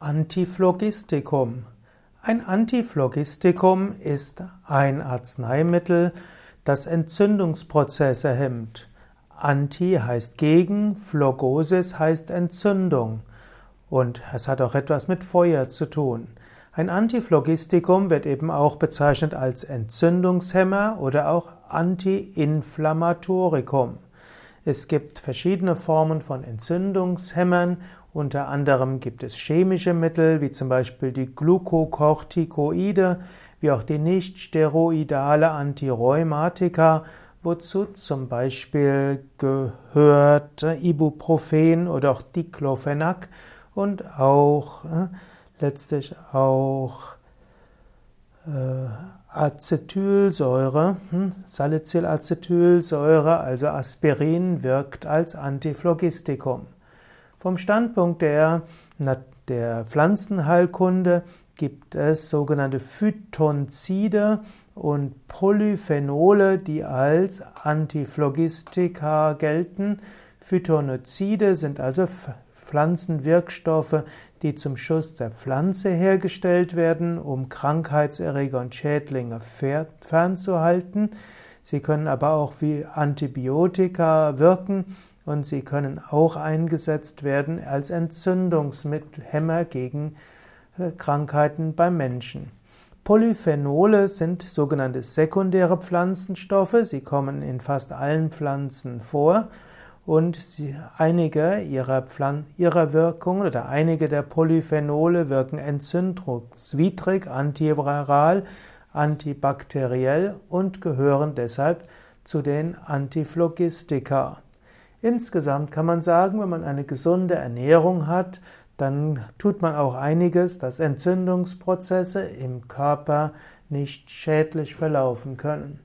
Antiphlogistikum. Ein Antiphlogistikum ist ein Arzneimittel, das Entzündungsprozesse hemmt. Anti heißt gegen, Phlogosis heißt Entzündung. Und es hat auch etwas mit Feuer zu tun. Ein Antiphlogistikum wird eben auch bezeichnet als Entzündungshemmer oder auch Antiinflammatorikum. Es gibt verschiedene Formen von Entzündungshemmern. Unter anderem gibt es chemische Mittel, wie zum Beispiel die Glukokortikoide, wie auch die nicht steroidale Antirheumatika, wozu zum Beispiel gehört Ibuprofen oder auch Diclofenac und auch äh, letztlich auch Acetylsäure, hm, Salicylacetylsäure, also Aspirin, wirkt als Antiphlogistikum. Vom Standpunkt der, der Pflanzenheilkunde gibt es sogenannte Phytonzide und Polyphenole, die als Antiphlogistika gelten. Phytonozide sind also Pflanzenwirkstoffe, die zum Schutz der Pflanze hergestellt werden, um Krankheitserreger und Schädlinge fernzuhalten. Sie können aber auch wie Antibiotika wirken und sie können auch eingesetzt werden als Entzündungsmittelhemmer gegen äh, Krankheiten beim Menschen. Polyphenole sind sogenannte sekundäre Pflanzenstoffe. Sie kommen in fast allen Pflanzen vor und einige ihrer, Pflan ihrer Wirkungen oder einige der Polyphenole wirken entzündungswidrig, antiviral, antibakteriell und gehören deshalb zu den Antiphlogistika. Insgesamt kann man sagen, wenn man eine gesunde Ernährung hat, dann tut man auch einiges, dass Entzündungsprozesse im Körper nicht schädlich verlaufen können.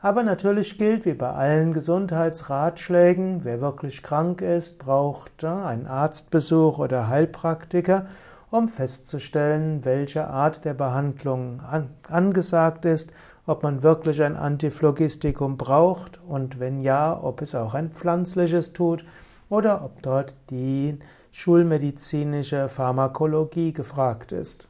Aber natürlich gilt wie bei allen Gesundheitsratschlägen, wer wirklich krank ist, braucht einen Arztbesuch oder Heilpraktiker, um festzustellen, welche Art der Behandlung angesagt ist, ob man wirklich ein Antiphlogistikum braucht und wenn ja, ob es auch ein pflanzliches tut oder ob dort die schulmedizinische Pharmakologie gefragt ist.